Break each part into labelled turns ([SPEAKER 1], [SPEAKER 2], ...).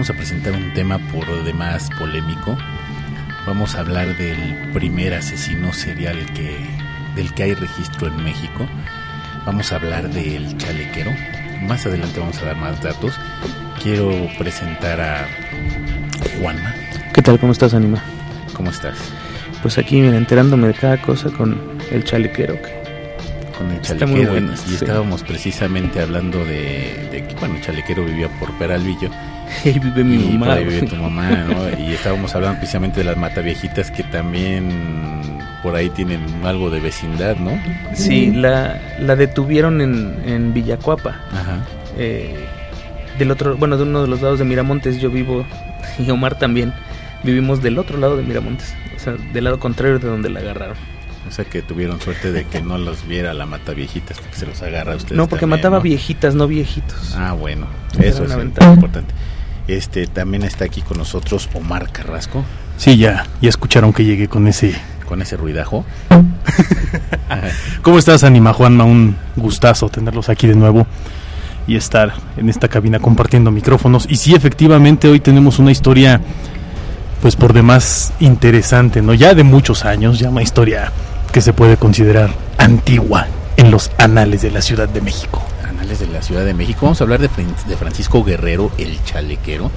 [SPEAKER 1] vamos a presentar un tema por demás polémico. Vamos a hablar del primer asesino serial que, del que hay registro en México. Vamos a hablar del chalequero. Más adelante vamos a dar más datos. Quiero presentar a Juanma.
[SPEAKER 2] ¿Qué tal? ¿Cómo estás, Anima?
[SPEAKER 1] ¿Cómo estás?
[SPEAKER 2] Pues aquí, mira, enterándome de cada cosa con el chalequero. Que
[SPEAKER 1] con el
[SPEAKER 2] Está muy
[SPEAKER 1] chalequero
[SPEAKER 2] bueno,
[SPEAKER 1] y
[SPEAKER 2] sí.
[SPEAKER 1] estábamos precisamente hablando de, de que bueno el chalequero vivía por Peralvillo
[SPEAKER 2] ahí vive mi
[SPEAKER 1] y
[SPEAKER 2] mamá.
[SPEAKER 1] ahí vive tu mamá ¿no? y estábamos hablando precisamente de las mataviejitas que también por ahí tienen algo de vecindad ¿no?
[SPEAKER 2] Sí, la, la detuvieron en, en Villacuapa.
[SPEAKER 1] Ajá.
[SPEAKER 2] eh, del otro, bueno, de uno de los lados de Miramontes. Yo vivo, y Omar también, vivimos del otro lado de Miramontes. O sea, del lado contrario de donde la agarraron.
[SPEAKER 1] o sea que tuvieron suerte de que no los viera la mataviejitas porque se los agarra a ustedes
[SPEAKER 2] No, porque
[SPEAKER 1] también,
[SPEAKER 2] mataba
[SPEAKER 1] ¿no?
[SPEAKER 2] viejitas, no viejitos.
[SPEAKER 1] ah bueno
[SPEAKER 2] Era
[SPEAKER 1] eso
[SPEAKER 2] una
[SPEAKER 1] es
[SPEAKER 2] ventaja.
[SPEAKER 1] importante este también está aquí con nosotros Omar Carrasco
[SPEAKER 3] Sí, ya, ya escucharon que llegué con ese.
[SPEAKER 1] con ese ruidajo
[SPEAKER 3] ¿Cómo estás, Anima Juanma? Un gustazo tenerlos aquí de nuevo y estar en esta cabina compartiendo micrófonos. Y sí, efectivamente, hoy tenemos una historia, pues por demás interesante, ¿no? Ya de muchos años, ya una historia que se puede considerar antigua en los anales de la Ciudad de México.
[SPEAKER 1] De la Ciudad de México. Vamos a hablar de, Fran- de Francisco Guerrero, el chalequero.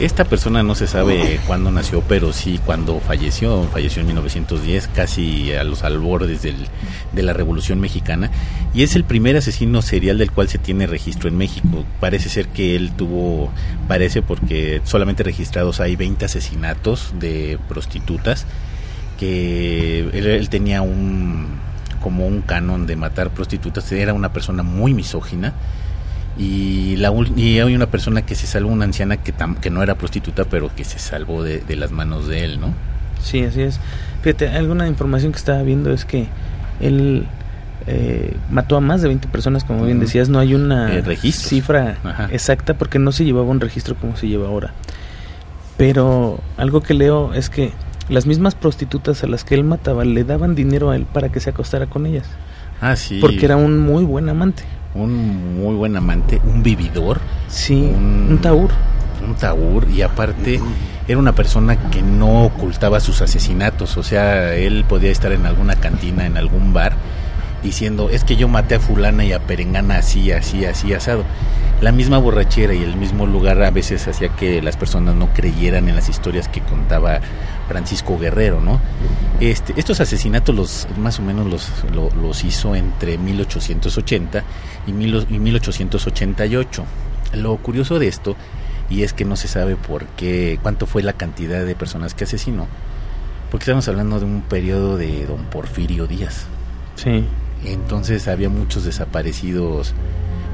[SPEAKER 1] Esta persona no se sabe cuándo nació, pero sí cuándo falleció. Falleció en 1910, casi a los albordes del- de la Revolución Mexicana. Y es el primer asesino serial del cual se tiene registro en México. Parece ser que él tuvo, parece porque solamente registrados hay 20 asesinatos de prostitutas que él, él tenía un como un canon de matar prostitutas era una persona muy misógina y la y hay una persona que se salvó una anciana que tam- que no era prostituta pero que se salvó de, de las manos de él no
[SPEAKER 2] Sí, así es. Fíjate, alguna información que estaba viendo es que él eh, mató a más de 20 personas, como bien decías, no hay una
[SPEAKER 1] Eh,
[SPEAKER 2] cifra
[SPEAKER 1] Ajá.
[SPEAKER 2] exacta porque no se llevaba un registro como se lleva ahora. Pero algo que leo es que las mismas prostitutas a las que él mataba le daban dinero a él para que se acostara con ellas,
[SPEAKER 1] ah sí
[SPEAKER 2] porque era un muy buen amante.
[SPEAKER 1] un muy buen amante un vividor
[SPEAKER 2] Sí,
[SPEAKER 1] Un-
[SPEAKER 2] un taur.
[SPEAKER 1] un taur y aparte era una persona que no ocultaba sus asesinatos, o sea, él podía estar en alguna cantina, en algún bar, diciendo, es que yo maté a fulana y a perengana así, así, así, asado. La misma borrachera y el mismo lugar a veces hacía que las personas no creyeran en las historias que contaba Francisco Guerrero, ¿no? Este, estos asesinatos los más o menos los, lo- los hizo entre 1880 y, mil- y 1888. Lo curioso de esto y es que no se sabe por qué, cuánto fue la cantidad de personas que asesinó, porque estamos hablando de un periodo de don Porfirio Díaz.
[SPEAKER 2] Sí.
[SPEAKER 1] Entonces había muchos desaparecidos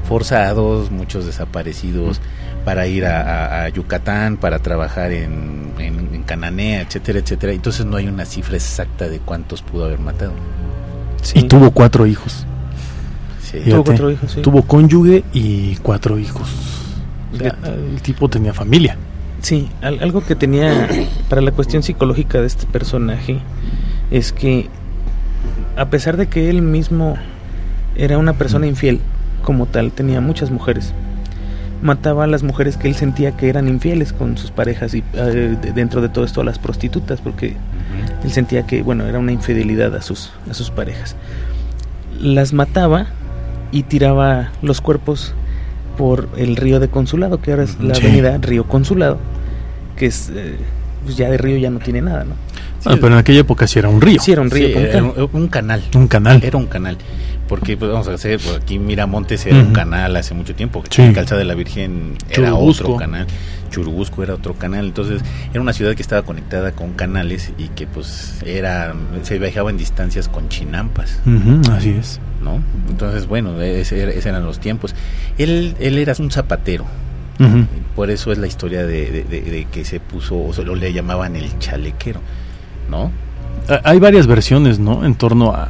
[SPEAKER 1] forzados, muchos desaparecidos para ir a, a- a Yucatán, para trabajar en, en, en Cananea, etcétera, etcétera. Entonces no hay una cifra exacta de cuántos pudo haber matado.
[SPEAKER 2] sí.
[SPEAKER 3] Y tuvo cuatro hijos.
[SPEAKER 1] Sí.
[SPEAKER 2] Tuvo cuatro hijos, sí.
[SPEAKER 3] Tuvo cónyuge y cuatro hijos. O sea,
[SPEAKER 2] Fíjate.
[SPEAKER 3] el tipo tenía familia.
[SPEAKER 2] Sí, al- algo que tenía para la cuestión psicológica de este personaje es que a pesar de que él mismo era una persona infiel, como tal, tenía muchas mujeres. Mataba a las mujeres que él sentía que eran infieles con sus parejas y eh, de- dentro de todo esto a las prostitutas, porque él sentía que, bueno, era una infidelidad a sus, a sus parejas. Las mataba y tiraba los cuerpos por el río de Consulado, que ahora es la
[SPEAKER 3] Sí.
[SPEAKER 2] avenida Río Consulado, que es, eh, pues ya de río ya no tiene nada, ¿no?
[SPEAKER 3] Ah, pero en aquella época sí era un río,
[SPEAKER 2] Sí, era un río.
[SPEAKER 1] Sí, era un, un canal.
[SPEAKER 3] un canal.
[SPEAKER 1] Era un canal. Porque pues, vamos a hacer, por aquí Miramontes era un canal hace mucho tiempo.
[SPEAKER 3] Sí.
[SPEAKER 1] Calzada de la Virgen era
[SPEAKER 3] Churubusco.
[SPEAKER 1] otro canal. Churubusco era otro canal. Entonces era una ciudad que estaba conectada con canales y que pues era se viajaba en distancias con chinampas,
[SPEAKER 3] así es.
[SPEAKER 1] ¿no? Entonces bueno, ese, era- ese eran los tiempos. Él, él era un zapatero. Por eso es la historia de, de- de- de que se puso, o se lo le llamaban el chalequero, ¿no?
[SPEAKER 3] Hay varias versiones, ¿no? En torno a,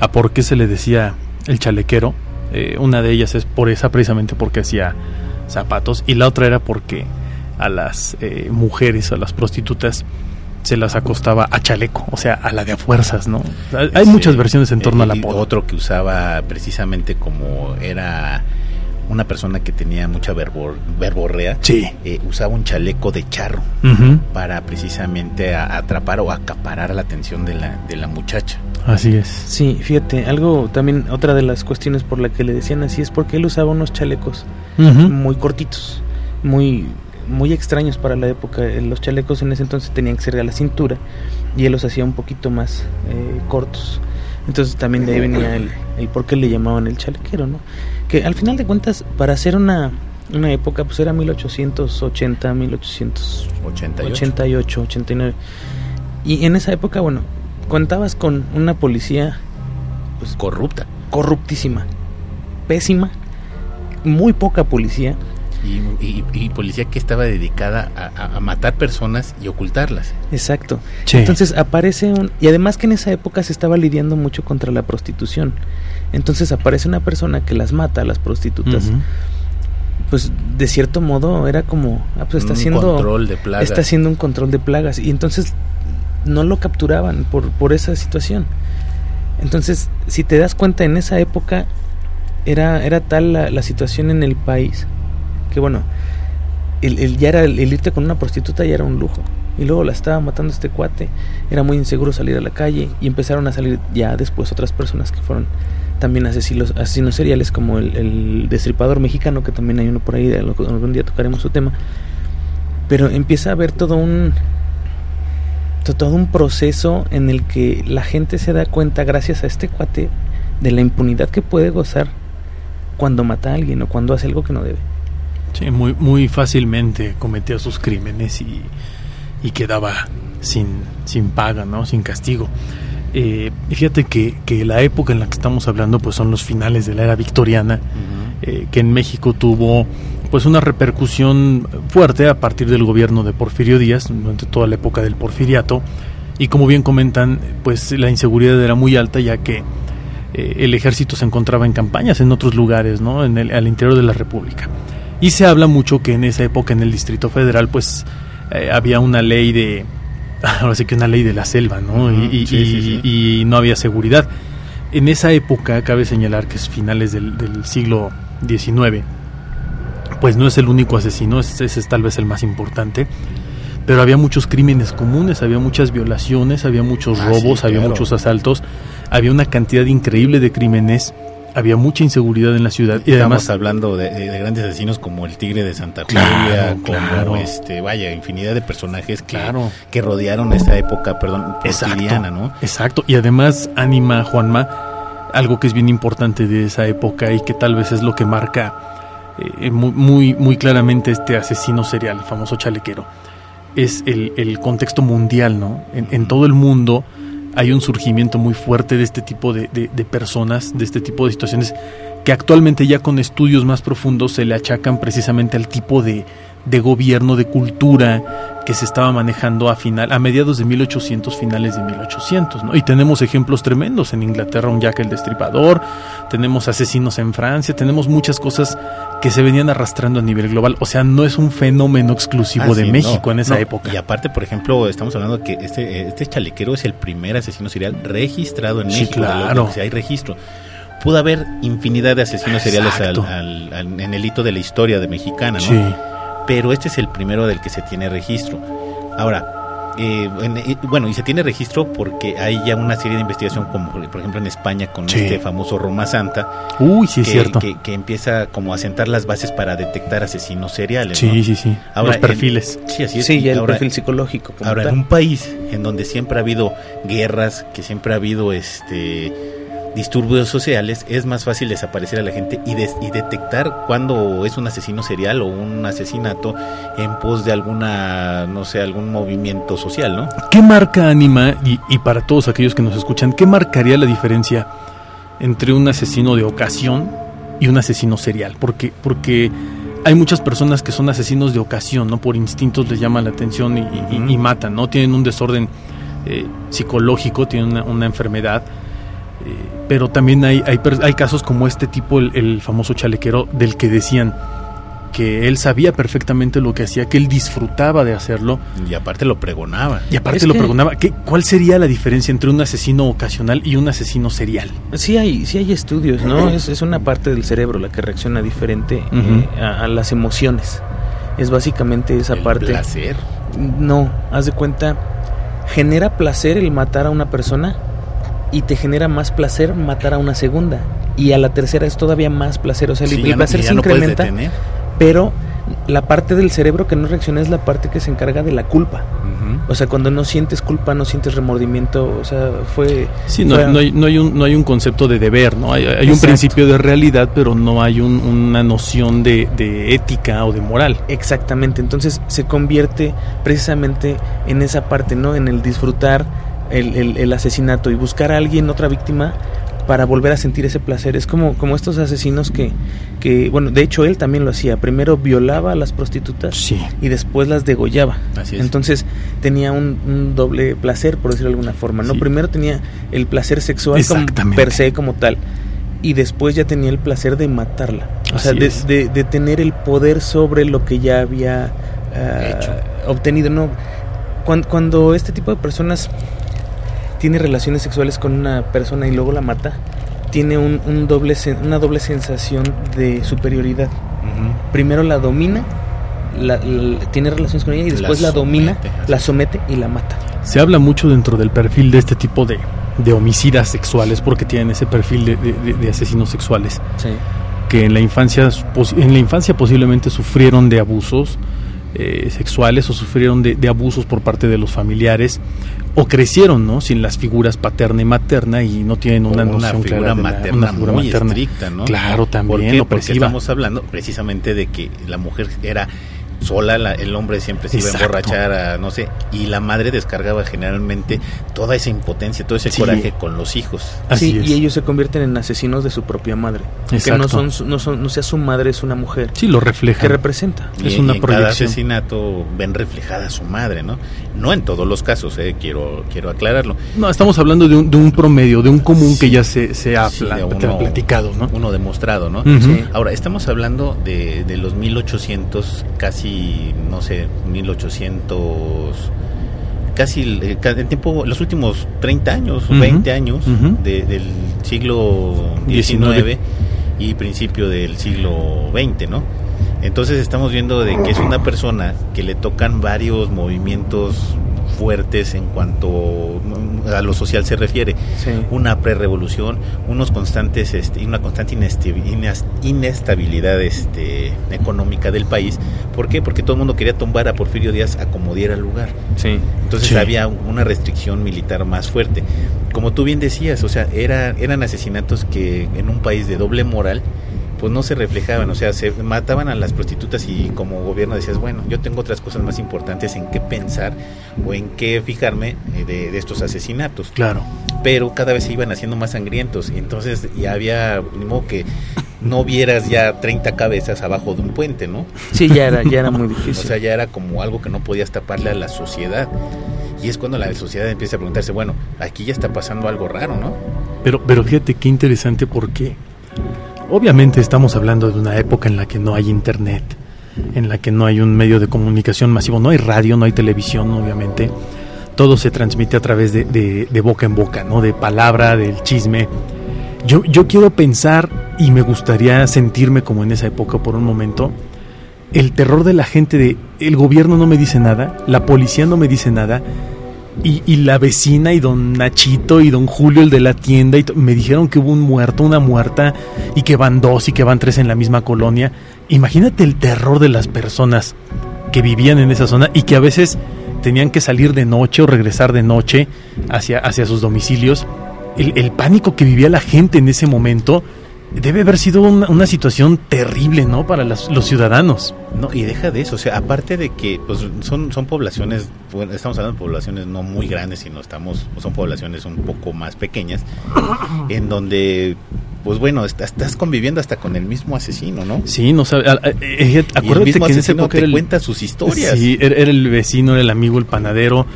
[SPEAKER 3] a por qué se le decía el chalequero. Eh, una de ellas es por esa precisamente porque hacía zapatos y la otra era porque a las eh, mujeres, a las prostitutas, se las acostaba a chaleco, o sea, a la de a fuerzas, ¿no? Hay muchas versiones en torno a la
[SPEAKER 1] Otro que usaba precisamente como era una persona que tenía mucha verbor, verborrea,
[SPEAKER 3] sí.
[SPEAKER 1] Eh, usaba un chaleco de charro para precisamente atrapar o acaparar la atención de la, de la muchacha.
[SPEAKER 3] Así es.
[SPEAKER 2] Sí, fíjate, algo también, otra de las cuestiones por la que le decían así es porque él usaba unos chalecos muy cortitos, muy muy extraños para la época. Los chalecos en ese entonces tenían que ser a la cintura y él los hacía un poquito más eh, cortos. Entonces también de ahí venía el, el por qué le llamaban el chalequero, ¿no? Que al final de cuentas, para hacer una, una época, pues era 1880, 1888, 89. Y en esa época, bueno, contabas con una policía
[SPEAKER 1] pues corrupta,
[SPEAKER 2] corruptísima, pésima, muy poca policía
[SPEAKER 1] y, policía que estaba dedicada a, matar personas y ocultarlas.
[SPEAKER 2] Exacto. Entonces aparece un... Y además que en esa época se estaba lidiando mucho contra la prostitución. Entonces aparece una persona que las mata a las prostitutas. Pues de cierto modo era como... Ah, pues está haciendo...
[SPEAKER 1] Control de plagas.
[SPEAKER 2] Está haciendo un control de plagas. Y entonces no lo capturaban por, por esa situación. Entonces, si te das cuenta, en esa época era, era tal la, la situación en el país que bueno, el, ya era el, irte con una prostituta ya era un lujo. Y luego la estaba matando este cuate. Era muy inseguro salir a la calle. Y empezaron a salir ya después otras personas que fueron también asesinos, asesinos seriales, como el, destripador mexicano, que también hay uno por ahí, algún día tocaremos su tema. Pero empieza a haber todo un todo un proceso en el que la gente se da cuenta, gracias a este cuate, de la impunidad que puede gozar cuando mata a alguien o cuando hace algo que no debe.
[SPEAKER 3] Sí, muy, muy fácilmente cometía sus crímenes y, y quedaba sin, sin paga, ¿no? sin castigo. Eh, fíjate que, que, la época en la que estamos hablando pues son los finales de la era victoriana, eh, que en México tuvo pues una repercusión fuerte a partir del gobierno de Porfirio Díaz durante toda la época del porfiriato y como bien comentan pues la inseguridad era muy alta ya que eh, el ejército se encontraba en campañas en otros lugares, ¿no? en el, al interior de la república. Y se habla mucho que en esa época en el Distrito Federal pues eh, había una ley de, ahora sí que una ley de la selva, ¿no? y, no había seguridad. En esa época cabe señalar que es finales del, del siglo XIX, pues no es el único asesino, ese es tal vez el más importante pero había muchos crímenes comunes, había muchas violaciones, había muchos ah, robos, había muchos asaltos, había una cantidad increíble de crímenes había mucha inseguridad en la ciudad.
[SPEAKER 1] Y Estamos hablando de, grandes asesinos como el Tigre de Santa Julia, como este, vaya, infinidad de personajes que, que rodearon esa época, perdón, porfiriana, ¿no?
[SPEAKER 3] Exacto, y además anima Juanma algo que es bien importante de esa época y que tal vez es lo que marca eh, muy, muy, claramente este asesino serial, el famoso chalequero. Es el, el contexto mundial, ¿no? En, en todo el mundo hay un surgimiento muy fuerte de este tipo de, personas, de este tipo de situaciones, que actualmente ya con estudios más profundos se le achacan precisamente al tipo de, gobierno, de cultura que se estaba manejando a final, a mediados de 1800, finales de 1800, ¿no? Y tenemos ejemplos tremendos en Inglaterra, un Jack el Destripador, tenemos asesinos en Francia, tenemos muchas cosas que se venían arrastrando a nivel global. O sea, no es un fenómeno exclusivo ah, de México en esa época.
[SPEAKER 1] Y aparte, por ejemplo, estamos hablando de que este, este chalequero es el primer asesino serial registrado en México.
[SPEAKER 3] Claro.
[SPEAKER 1] O sea, hay registro. Pudo haber infinidad de asesinos seriales en el hito de la historia de mexicana, ¿no?
[SPEAKER 3] Sí.
[SPEAKER 1] Pero este es el primero del que se tiene registro. Ahora, eh, eh, bueno, y se tiene registro porque hay ya una serie de investigación, como por ejemplo en España con este famoso Roma Santa.
[SPEAKER 3] Uy, sí, que, es cierto.
[SPEAKER 1] Que, empieza como a sentar las bases para detectar asesinos seriales.
[SPEAKER 3] Sí, sí, sí.
[SPEAKER 2] Ahora, Los perfiles.
[SPEAKER 1] sí, así es.
[SPEAKER 2] Sí, ya el perfil psicológico.
[SPEAKER 1] Ahora, en un país en donde siempre ha habido guerras, que siempre ha habido este disturbios sociales, es más fácil desaparecer a la gente y, y detectar cuando es un asesino serial o un asesinato en pos de alguna, no sé, algún movimiento social, ¿no?
[SPEAKER 3] ¿Qué marca Anima, y, y para todos aquellos que nos escuchan, qué marcaría la diferencia entre un asesino de ocasión y un asesino serial? Porque, porque hay muchas personas que son asesinos de ocasión, ¿no? Por instintos les llama la atención y, matan, ¿no? Tienen un desorden eh, psicológico, tienen una, una enfermedad pero también hay, hay, hay, casos como este tipo, el, famoso chalequero, del que decían que él sabía perfectamente lo que hacía, que él disfrutaba de hacerlo.
[SPEAKER 1] Y aparte lo pregonaba.
[SPEAKER 3] Y aparte lo pregonaba. ¿Qué, ¿Cuál sería la diferencia entre un asesino ocasional y un asesino serial?
[SPEAKER 2] Sí hay, sí hay estudios, ¿no? es, es, una parte del cerebro la que reacciona diferente eh, a, a, las emociones. Es básicamente esa
[SPEAKER 1] el
[SPEAKER 2] parte.
[SPEAKER 1] placer.
[SPEAKER 2] No, haz de cuenta, genera placer el matar a una persona y te genera más placer matar a una segunda. Y a la tercera es todavía más placer. O sea,
[SPEAKER 1] Sí,
[SPEAKER 2] el, placer
[SPEAKER 1] ya
[SPEAKER 2] se incrementa, pero la parte del cerebro que no reacciona es la parte que se encarga de la culpa. O sea, cuando no sientes culpa, no sientes remordimiento, o sea, fue...
[SPEAKER 3] Sí, no,
[SPEAKER 2] fue-
[SPEAKER 3] no hay, no, hay un, no hay un concepto de deber, ¿no? Hay, hay un principio de realidad, pero no hay un- una noción de, de ética o de moral.
[SPEAKER 2] Exactamente, entonces se convierte precisamente en esa parte, ¿no? En el disfrutar el, el- el asesinato y buscar a alguien, otra víctima, para volver a sentir ese placer. Es como, como estos asesinos que, que, bueno, de hecho él también lo hacía. Primero violaba a las prostitutas
[SPEAKER 3] Sí.
[SPEAKER 2] y después las degollaba.
[SPEAKER 1] Así es.
[SPEAKER 2] Entonces tenía un, un doble placer, por decirlo de alguna forma. No,
[SPEAKER 3] Sí.
[SPEAKER 2] primero tenía el placer sexual como, per se como tal. Y después ya tenía el placer de matarla. O sea, de, de- de tener el poder sobre lo que ya había ah, obtenido. No, cuando, cuando este tipo de personas tiene relaciones sexuales con una persona y luego la mata, tiene un, un doble, sen- una doble sensación de superioridad.
[SPEAKER 1] Ujú.
[SPEAKER 2] Primero la domina, la- la- tiene relaciones con ella y
[SPEAKER 1] La
[SPEAKER 2] después la, domina,
[SPEAKER 1] somete, así
[SPEAKER 2] la somete y la mata.
[SPEAKER 3] Se habla mucho dentro del perfil de este tipo de, de homicidas sexuales, porque tienen ese perfil de, de- de- de asesinos sexuales,
[SPEAKER 2] Sí.
[SPEAKER 3] que en la infancia, en la infancia posiblemente sufrieron de abusos eh, sexuales o sufrieron de, de abusos por parte de los familiares o crecieron no sin las figuras paterna y materna y no tienen una, noción
[SPEAKER 1] figura
[SPEAKER 3] clara de la-
[SPEAKER 1] materna
[SPEAKER 3] una figura
[SPEAKER 1] muy
[SPEAKER 3] materna.
[SPEAKER 1] estricta, ¿no?
[SPEAKER 3] Claro, también,
[SPEAKER 1] ¿Por qué? Porque estamos hablando precisamente de que la mujer era sola, la- el hombre siempre se iba a emborrachar, a, no sé, y la madre descargaba generalmente toda esa impotencia, todo ese
[SPEAKER 3] Sí.
[SPEAKER 1] coraje con los hijos.
[SPEAKER 3] Así
[SPEAKER 2] Sí,
[SPEAKER 3] es.
[SPEAKER 2] y ellos se convierten en asesinos de su propia madre. Que
[SPEAKER 3] Exacto.
[SPEAKER 2] no son, su- no son, no sea su madre, es una mujer.
[SPEAKER 3] Sí, lo refleja.
[SPEAKER 2] Que representa.
[SPEAKER 1] Y,
[SPEAKER 3] Es una
[SPEAKER 1] y en cada
[SPEAKER 3] proyección.
[SPEAKER 1] asesinato ven reflejada a su madre, ¿no? No en todos los casos, eh, quiero quiero aclararlo.
[SPEAKER 3] No, estamos hablando de un, de un promedio, de un común que ya se, se ha
[SPEAKER 1] uno-
[SPEAKER 3] platicado, ¿no?
[SPEAKER 1] Uno demostrado, ¿no?
[SPEAKER 2] Sí.
[SPEAKER 1] Ahora, estamos hablando de, de los 1800, casi, no sé, 1800, casi el, el tiempo, los últimos 30 años,
[SPEAKER 3] Ujú.
[SPEAKER 1] 20 años de- del siglo XIX
[SPEAKER 3] 19.
[SPEAKER 1] y principio del siglo XX, ¿no? Entonces estamos viendo de que es una persona que le tocan varios movimientos fuertes en cuanto mm, a lo social se refiere
[SPEAKER 2] Sí.
[SPEAKER 1] una prerevolución, unos constantes, este, una constante inestabilidad este, económica del país. ¿Por qué? Porque todo el mundo quería tumbar a Porfirio Díaz a como diera lugar.
[SPEAKER 2] Sí.
[SPEAKER 1] Entonces
[SPEAKER 3] Sí.
[SPEAKER 1] había una restricción militar más fuerte. Como tú bien decías, o sea, era, eran asesinatos que en un país de doble moral pues no se reflejaban, o sea, se mataban a las prostitutas y como gobierno decías, bueno, yo tengo otras cosas más importantes en qué pensar o en qué fijarme eh, de, de estos asesinatos
[SPEAKER 3] Claro.
[SPEAKER 1] pero cada vez se iban haciendo más sangrientos. Y entonces ya había, ni modo que no vieras ya 30 cabezas abajo de un puente, ¿no?
[SPEAKER 2] Sí, ya era, ya era muy
[SPEAKER 1] O
[SPEAKER 2] difícil.
[SPEAKER 1] sea, ya era como algo que no podías taparle a la sociedad. Y es cuando la sociedad empieza a preguntarse, bueno, aquí ya está pasando algo raro, ¿no?
[SPEAKER 3] Pero, pero fíjate qué interesante porque obviamente estamos hablando de una época en la que no hay internet, en la que no hay un medio de comunicación masivo, no hay radio, no hay televisión, obviamente. Todo se transmite a través de, boca en boca, ¿no? De palabra, del chisme. Yo, yo quiero pensar y me gustaría sentirme como en esa época por un momento. El terror de la gente de el gobierno no me dice nada, la policía no me dice nada, y, y la vecina y don Nachito y don Julio, el de la tienda, y me dijeron que hubo un muerto, una muerta, y que van dos y que van tres en la misma colonia. Imagínate el terror de las personas que vivían en esa zona y que a veces tenían que salir de noche o regresar de noche hacia, hacia sus domicilios. El, el pánico que vivía la gente en ese momento debe haber sido una, una situación terrible, ¿no? Para las- los ciudadanos.
[SPEAKER 1] No, y deja de eso, o sea, aparte de que pues, son, son poblaciones, bueno, estamos hablando de poblaciones no muy grandes, sino estamos, son poblaciones un poco más pequeñas, en donde, pues bueno, estás, estás conviviendo hasta con el mismo asesino, ¿no?
[SPEAKER 3] Sí, no sabe. a- a- eh,
[SPEAKER 1] y el
[SPEAKER 3] acuérdate
[SPEAKER 1] mismo
[SPEAKER 3] que en esa
[SPEAKER 1] asesino
[SPEAKER 3] época
[SPEAKER 1] te
[SPEAKER 3] el,
[SPEAKER 1] cuenta sus historias.
[SPEAKER 3] Sí, era, era el vecino, era el amigo, el panadero.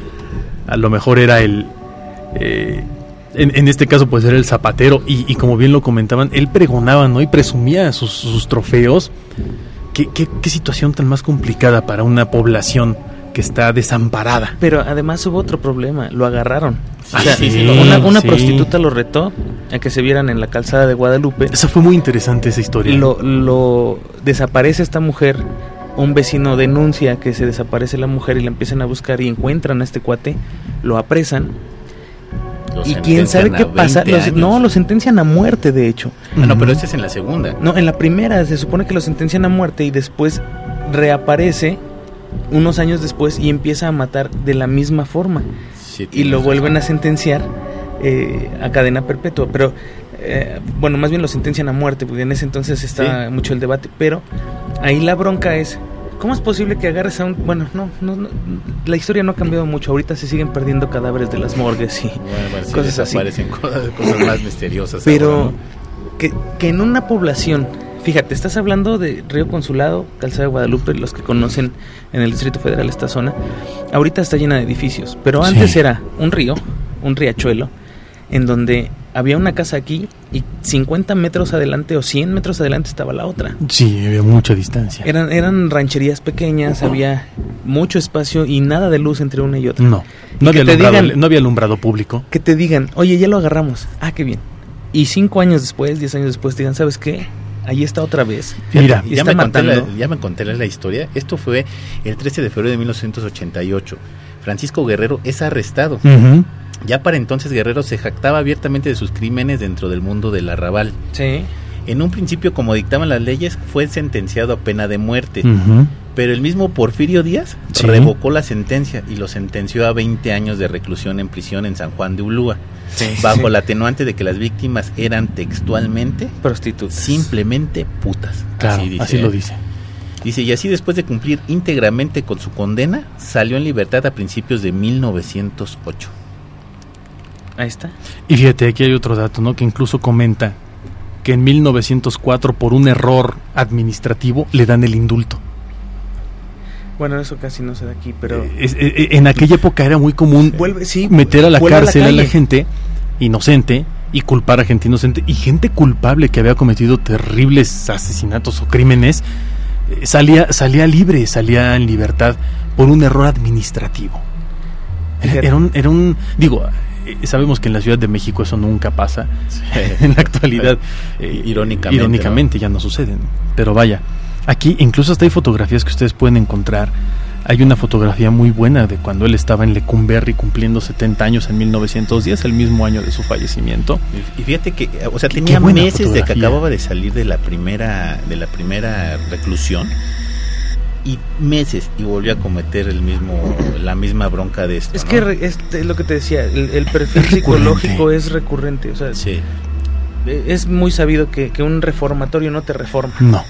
[SPEAKER 3] A lo mejor era el. eh, en, en este caso, pues era el zapatero. Y, y como bien lo comentaban, él pregonaba, ¿no? Y presumía sus, sus trofeos. ¿Qué, qué, qué situación tan más complicada para una población que está desamparada?
[SPEAKER 2] Pero además hubo otro problema, lo agarraron. O
[SPEAKER 3] Ah,
[SPEAKER 2] sea,
[SPEAKER 3] sí, sí,
[SPEAKER 2] una, una
[SPEAKER 3] sí.
[SPEAKER 2] prostituta lo retó a que se vieran en la calzada de Guadalupe.
[SPEAKER 3] Esa fue muy interesante esa historia.
[SPEAKER 2] Lo, lo desaparece esta mujer. Un vecino denuncia que se desaparece la mujer y la empiezan a buscar y encuentran a este cuate, lo apresan Y quién sabe qué pasa.
[SPEAKER 1] 20
[SPEAKER 2] Los-
[SPEAKER 1] años.
[SPEAKER 2] no, lo sentencian a muerte, de hecho.
[SPEAKER 1] Ah, no, pero esta es en la segunda.
[SPEAKER 2] No, en la primera se supone que lo sentencian a muerte y después reaparece unos años después y empieza a matar de la misma forma.
[SPEAKER 1] Sí,
[SPEAKER 2] y lo
[SPEAKER 1] razón.
[SPEAKER 2] vuelven a sentenciar eh, a cadena perpetua. Pero, eh, bueno, más bien lo sentencian a muerte, porque en ese entonces está
[SPEAKER 1] Sí.
[SPEAKER 2] mucho el debate. Pero ahí la bronca es, ¿cómo es posible que agarres a un... Bueno, no, no, no, la historia no ha cambiado mucho. Ahorita se siguen perdiendo cadáveres de las morgues y...
[SPEAKER 1] Bueno, sí
[SPEAKER 2] cosas así.
[SPEAKER 1] desaparecen cosas, cosas más misteriosas.
[SPEAKER 2] Pero
[SPEAKER 1] ahora,
[SPEAKER 2] que, que en una población, fíjate, estás hablando de Río Consulado, Calzada de Guadalupe, los que conocen en el Distrito Federal esta zona, ahorita está llena de edificios, pero antes
[SPEAKER 3] Sí.
[SPEAKER 2] era un río, un riachuelo, en donde había una casa aquí y 50 metros adelante o 100 metros adelante estaba la otra.
[SPEAKER 3] Sí, había mucha distancia.
[SPEAKER 2] Eran, eran rancherías pequeñas, había mucho espacio y nada de luz entre una y otra.
[SPEAKER 3] No, no
[SPEAKER 2] que
[SPEAKER 3] había, alumbrado,
[SPEAKER 2] digan-
[SPEAKER 3] no había alumbrado público.
[SPEAKER 2] Que te digan, oye, ya lo agarramos. Ah, qué bien. Y cinco años después, diez años después, te digan, ¿sabes qué? Ahí está otra vez.
[SPEAKER 3] Mira,
[SPEAKER 1] ya,
[SPEAKER 2] está
[SPEAKER 1] me conté la, ya me conté la historia. Esto fue el 13 de febrero de 1988. Francisco Guerrero es arrestado. Ya para entonces Guerrero se jactaba abiertamente de sus crímenes dentro del mundo del arrabal.
[SPEAKER 2] Sí.
[SPEAKER 1] En un principio, como dictaban las leyes, fue sentenciado a pena de muerte. Pero el mismo Porfirio Díaz
[SPEAKER 3] Sí.
[SPEAKER 1] revocó la sentencia y lo sentenció a 20 años de reclusión en prisión en San Juan de Ulúa,
[SPEAKER 2] Sí,
[SPEAKER 1] bajo
[SPEAKER 2] sí.
[SPEAKER 1] la atenuante de que las víctimas eran textualmente
[SPEAKER 2] Prostitutas.
[SPEAKER 1] simplemente putas.
[SPEAKER 3] Claro,
[SPEAKER 1] dice
[SPEAKER 3] así lo dice.
[SPEAKER 1] Dice, y así después de cumplir íntegramente con su condena, salió en libertad a principios de 1908.
[SPEAKER 2] Ahí está.
[SPEAKER 3] Y fíjate, aquí hay otro dato, ¿no? Que incluso comenta que en 1904, por un error administrativo, le dan el indulto.
[SPEAKER 2] Bueno, eso casi no se da aquí, pero...
[SPEAKER 3] Eh, es- eh, eh, en aquella época era muy común
[SPEAKER 2] Vuelve, sí,
[SPEAKER 3] meter a la cárcel a la,
[SPEAKER 2] calle.
[SPEAKER 3] gente inocente y culpar a gente inocente y gente culpable que había cometido terribles asesinatos o crímenes salía salía libre, salía en libertad por un error administrativo. Era, era un, era un digo, sabemos que en la Ciudad de México eso nunca pasa. en la actualidad eh,
[SPEAKER 1] Irónicamente,
[SPEAKER 3] irónicamente ya no suceden, pero vaya, aquí incluso hasta hay fotografías que ustedes pueden encontrar. Hay una fotografía muy buena de cuando él estaba en Lecumberri cumpliendo 70 años en 1910, el mismo año de su fallecimiento.
[SPEAKER 1] Y fíjate que, o sea, tenía meses de que acababa de salir de la primera, de la primera reclusión y meses y volvió a cometer el mismo, la misma bronca de esto.
[SPEAKER 2] Es
[SPEAKER 1] ¿no?
[SPEAKER 2] que re- es, es lo que te decía, el, el perfil
[SPEAKER 3] Es
[SPEAKER 2] psicológico es recurrente. O sea,
[SPEAKER 1] sí,
[SPEAKER 2] eh, es muy sabido que, que un reformatorio no te reforma.
[SPEAKER 3] No.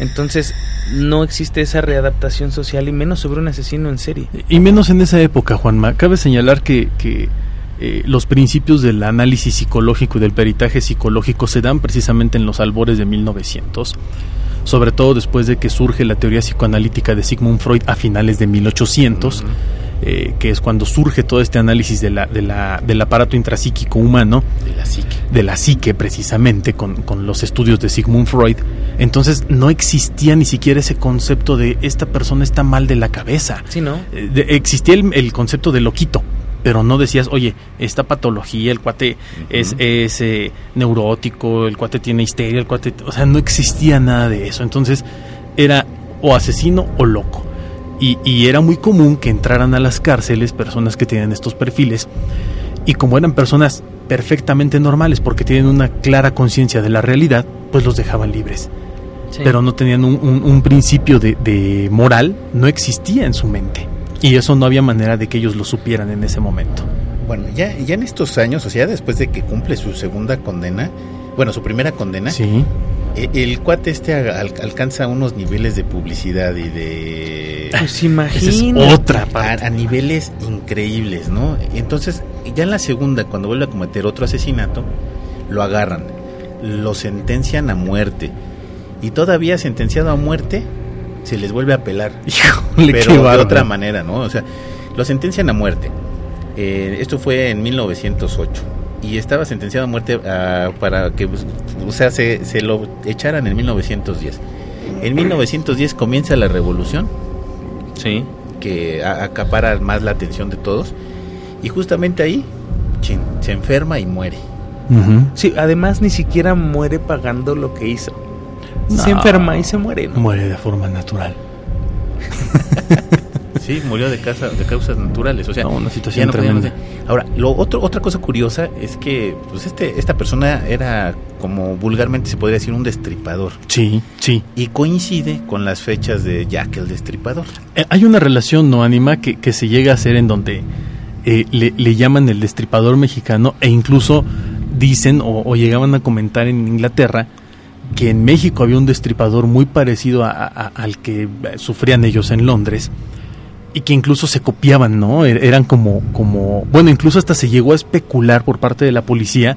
[SPEAKER 2] Entonces, no existe esa readaptación social y menos sobre un asesino en serie.
[SPEAKER 3] Y menos en esa época, Juanma. Cabe señalar que, que eh, los principios del análisis psicológico y del peritaje psicológico se dan precisamente en los albores de 1900, sobre todo después de que surge la teoría psicoanalítica de Sigmund Freud a finales de 1800, eh, que es cuando surge todo este análisis de la, de la, del aparato intrapsíquico humano,
[SPEAKER 1] de la psique.
[SPEAKER 3] de la psique precisamente con, con los estudios de Sigmund Freud. Entonces no existía ni siquiera ese concepto de esta persona está mal de la cabeza.
[SPEAKER 2] Sí, ¿no?
[SPEAKER 3] Eh, de- existía el, el concepto de loquito, pero no decías, oye, esta patología, el cuate es, es eh, neurótico, el cuate tiene histeria, el cuate... O sea, no existía nada de eso. Entonces era o asesino o loco. Y, y era muy común que entraran a las cárceles personas que tenían estos perfiles. Y como eran personas perfectamente normales porque tienen una clara conciencia de la realidad, pues los dejaban libres
[SPEAKER 2] Sí.
[SPEAKER 3] pero no tenían un, un- un principio de, de moral, no existía en su mente. Y eso no había manera de que ellos lo supieran en ese momento.
[SPEAKER 1] Bueno, ya, ya en estos años, o sea, después de que cumple su segunda condena, bueno, su primera condena,
[SPEAKER 3] Sí.
[SPEAKER 1] eh, el cuate este al- alcanza unos niveles de publicidad y de...
[SPEAKER 2] Pues
[SPEAKER 3] es
[SPEAKER 2] imagina.
[SPEAKER 3] otra
[SPEAKER 1] a,
[SPEAKER 3] parte.
[SPEAKER 1] a niveles increíbles, ¿no? Entonces, ya en la segunda, cuando vuelve a cometer otro asesinato, lo agarran, lo sentencian a muerte. Y todavía sentenciado a muerte, se les vuelve a apelar.
[SPEAKER 3] Híjole,
[SPEAKER 1] pero
[SPEAKER 3] qué
[SPEAKER 1] de otra manera, ¿no? O sea, lo sentencian a muerte. Eh, esto fue en 1908. Y estaba sentenciado a muerte ah, para que, pues, o sea, se, se lo echaran en 1910. En 1910 comienza la revolución.
[SPEAKER 2] Sí.
[SPEAKER 1] Que acapara más la atención de todos. Y justamente ahí, se enferma y muere.
[SPEAKER 2] Sí, además ni siquiera muere pagando lo que hizo. Se enferma y se muere.
[SPEAKER 3] Muere de forma natural.
[SPEAKER 1] sí, murió de, casa, de causas naturales. O sea,
[SPEAKER 3] una situación tremenda.
[SPEAKER 1] Ahora, lo otro, otra cosa curiosa es que pues este, esta persona era, como vulgarmente se podría decir, un destripador.
[SPEAKER 3] Sí, sí.
[SPEAKER 1] Y coincide con las fechas de Jack el Destripador.
[SPEAKER 3] Eh, hay una relación, ¿no, Anima? Que, que se llega a hacer en donde eh, le, le llaman el destripador mexicano e incluso dicen o, llegaban a comentar en Inglaterra que en México había un destripador muy parecido al que sufrían ellos en Londres y que incluso se copiaban, ¿no? Er, eran como, como, bueno, incluso hasta se llegó a especular por parte de la policía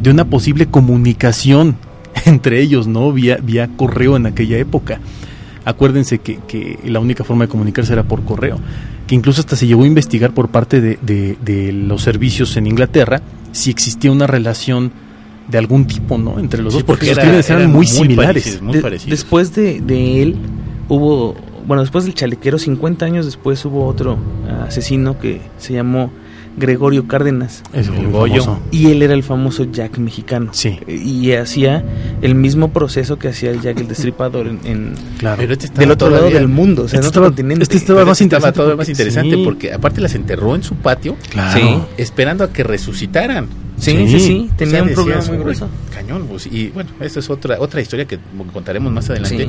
[SPEAKER 3] de una posible comunicación entre ellos, ¿no? Vía, vía correo en aquella época. Acuérdense que, la única forma de comunicarse era por correo, que incluso hasta se llegó a investigar por parte de los servicios en Inglaterra si existía una relación de algún tipo, ¿no? Entre los dos, porque, los crímenes eran, muy, similares.
[SPEAKER 2] después de, de, él hubo, bueno, después del chalequero, 50 años después hubo otro asesino que se llamó Gregorio Cárdenas.
[SPEAKER 3] Es el
[SPEAKER 2] Y él era el famoso Jack mexicano.
[SPEAKER 3] Sí.
[SPEAKER 2] Y hacía el mismo proceso que hacía el Jack el Destripador en,
[SPEAKER 3] claro.
[SPEAKER 2] este del otro lado del mundo, o sea,
[SPEAKER 3] este estaba,
[SPEAKER 2] continente.
[SPEAKER 3] Este estaba más interesante.
[SPEAKER 1] Todo más interesante porque aparte las enterró en su patio,
[SPEAKER 3] claro.
[SPEAKER 1] esperando a que resucitaran.
[SPEAKER 2] Sí, sí, sí, tenía un problema muy grueso.
[SPEAKER 1] Cañón, pues, y bueno, esta es otra otra historia que contaremos más adelante.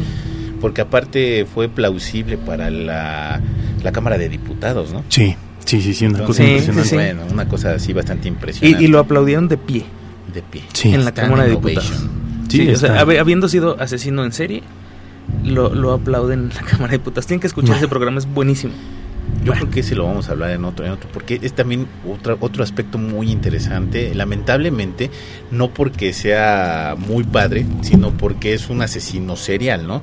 [SPEAKER 1] Porque aparte fue plausible para la, la Cámara de Diputados, ¿no?
[SPEAKER 3] Sí. Sí, sí, sí, una cosa impresionante.
[SPEAKER 1] Bueno, una cosa así bastante impresionante.
[SPEAKER 2] Y, lo aplaudieron de pie.
[SPEAKER 1] De pie.
[SPEAKER 3] Sí.
[SPEAKER 2] En la Cámara de Diputados. Sí, o sea, habiendo sido asesino en serie, lo, lo aplauden en la Cámara de Diputados. Tienen que escuchar ese programa, es buenísimo.
[SPEAKER 1] Yo creo que ese lo vamos a hablar en otro, en otro, porque es también otro, otro aspecto muy interesante. Lamentablemente, no porque sea muy padre, sino porque es un asesino serial, ¿no?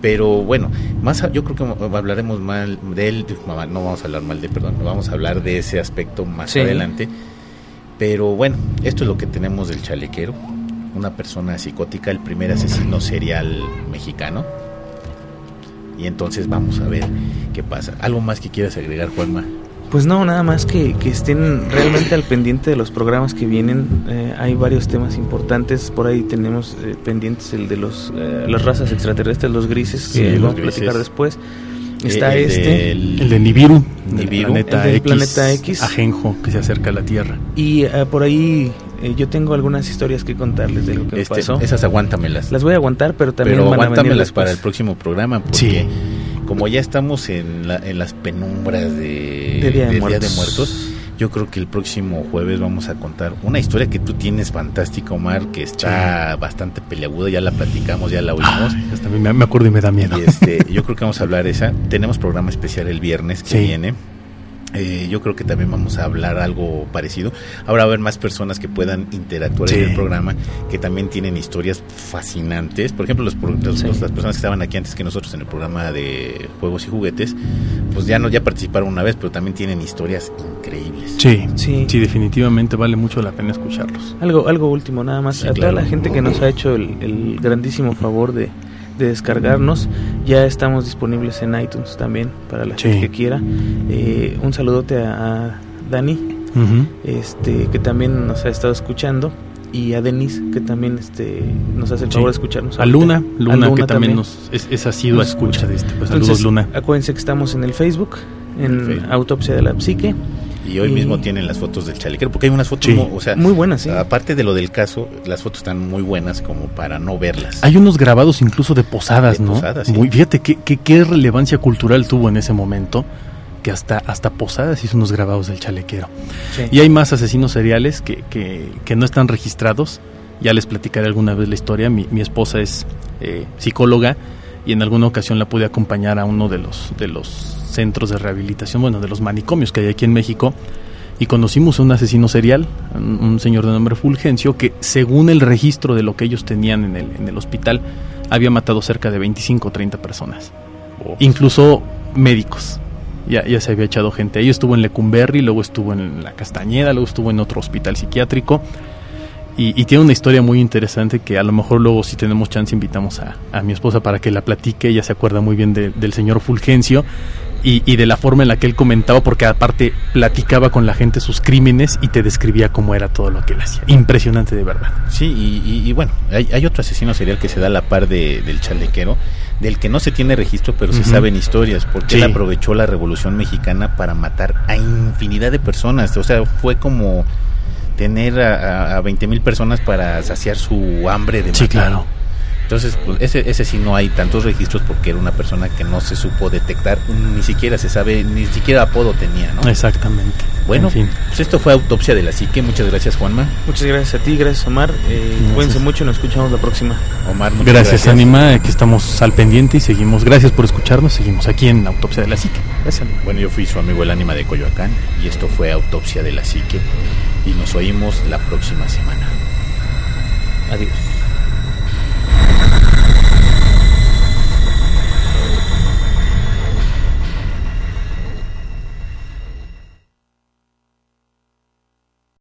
[SPEAKER 1] Pero bueno, más yo creo que hablaremos mal de él, no vamos a hablar mal de, perdón, vamos a hablar de ese aspecto más adelante. Pero bueno, esto es lo que tenemos del chalequero, una persona psicótica, el primer asesino serial mexicano. Y entonces vamos a ver qué pasa. ¿Algo más que quieras agregar, Juanma?
[SPEAKER 2] Pues no, nada más que, que estén realmente al pendiente de los programas que vienen. Eh, hay varios temas importantes. Por ahí tenemos eh, pendientes el de los eh, las razas extraterrestres, los grises, que vamos a platicar después. Está este.
[SPEAKER 3] el de Nibiru,
[SPEAKER 2] Nibiru planeta, el X, planeta X.
[SPEAKER 3] Ajenjo, que se acerca a la Tierra.
[SPEAKER 2] Y por ahí yo tengo algunas historias que contarles de lo que este, pasó.
[SPEAKER 1] Esas aguántamelas.
[SPEAKER 2] Las voy a aguantar, pero también
[SPEAKER 1] pero aguántamelas para el próximo programa. Porque sí como ya estamos en, en las penumbras de,
[SPEAKER 2] Día de,
[SPEAKER 1] Muertos. yo creo que el próximo jueves vamos a contar una historia que tú tienes fantástica, Omar, que está bastante peleaguda, ya la platicamos, ya la oímos.
[SPEAKER 3] hasta me, me acuerdo y me da miedo.
[SPEAKER 1] este, yo creo que vamos a hablar de esa. Tenemos programa especial el viernes que viene eh, yo creo que también vamos a hablar algo parecido. Ahora va a haber más personas que puedan interactuar en el programa, que también tienen historias fascinantes. Por ejemplo, los, las personas que estaban aquí antes que nosotros en el programa de juegos y juguetes, pues ya no ya participaron una vez, pero también tienen historias increíbles.
[SPEAKER 3] Sí, sí, sí, definitivamente vale mucho la pena escucharlos.
[SPEAKER 2] Algo, algo último, nada más. a toda la gente que nos ha hecho el grandísimo favor de de descargarnos. Ya estamos disponibles en iTunes también para la gente que quiera. Eh, un saludote a, Dani, este que también nos ha estado escuchando y a Denis que también este nos hace el favor de escucharnos.
[SPEAKER 3] A Luna, Luna, que también, nos es, es sido escucha de este. Pues saludos Luna.
[SPEAKER 2] Acuérdense que estamos en el Facebook, en Autopsia de la Psique.
[SPEAKER 1] Y hoy mismo tienen las fotos del chalequero, porque hay unas fotos, o sea,
[SPEAKER 2] muy buenas,
[SPEAKER 1] Aparte de lo del caso, las fotos están muy buenas como para no verlas.
[SPEAKER 3] Hay unos grabados incluso de posadas, ¿no? Muy, fíjate qué, qué, relevancia cultural tuvo en ese momento que hasta, hasta Posadas hizo unos grabados del chalequero. Y hay más asesinos seriales que, que, que, no están registrados. Ya les platicaré alguna vez la historia. Mi, mi esposa es eh, psicóloga y en alguna ocasión la pude acompañar a uno de los, de los centros de rehabilitación, bueno, de los manicomios que hay aquí en México, y conocimos a un asesino serial, un, señor de nombre Fulgencio, que según el registro de lo que ellos tenían en el, en el hospital, había matado cerca de 25 o 30 personas, incluso médicos. Ya, ya se había echado gente. Ahí estuvo en Lecumberri, luego estuvo en la Castañeda, luego estuvo en otro hospital psiquiátrico. Y, tiene una historia muy interesante que a lo mejor luego si tenemos chance invitamos a, a mi esposa para que la platique. Ella se acuerda muy bien del señor Fulgencio y, de la forma en la que él comentaba, porque aparte platicaba con la gente sus crímenes y te describía cómo era todo lo que él hacía. Impresionante de verdad.
[SPEAKER 1] Sí, y, bueno, hay, hay, otro asesino serial que se da a la par de, del chalequero, del que no se tiene registro, pero se saben historias, porque él aprovechó la Revolución Mexicana para matar a infinidad de personas. O sea, fue como tener a, a 20 mil personas para saciar su hambre de matar.
[SPEAKER 3] Sí, claro.
[SPEAKER 1] Entonces, pues ese, ese sí no hay tantos registros porque era una persona que no se supo detectar, ni siquiera se sabe, ni siquiera apodo tenía, ¿no?
[SPEAKER 3] Exactamente.
[SPEAKER 1] Bueno, pues esto fue Autopsia de la Psique. Muchas gracias, Juanma.
[SPEAKER 2] Muchas gracias a ti, gracias, Omar. Eh, cuídense mucho, nos escuchamos la próxima.
[SPEAKER 3] Omar, muchas gracias. Gracias, Anima. Aquí estamos al pendiente y seguimos. Gracias por escucharnos. Seguimos aquí en Autopsia de la Psique. Gracias.
[SPEAKER 1] Bueno, yo fui su amigo el Ánima de Coyoacán y esto fue Autopsia de la Psique. Y nos oímos la próxima semana.
[SPEAKER 2] Adiós.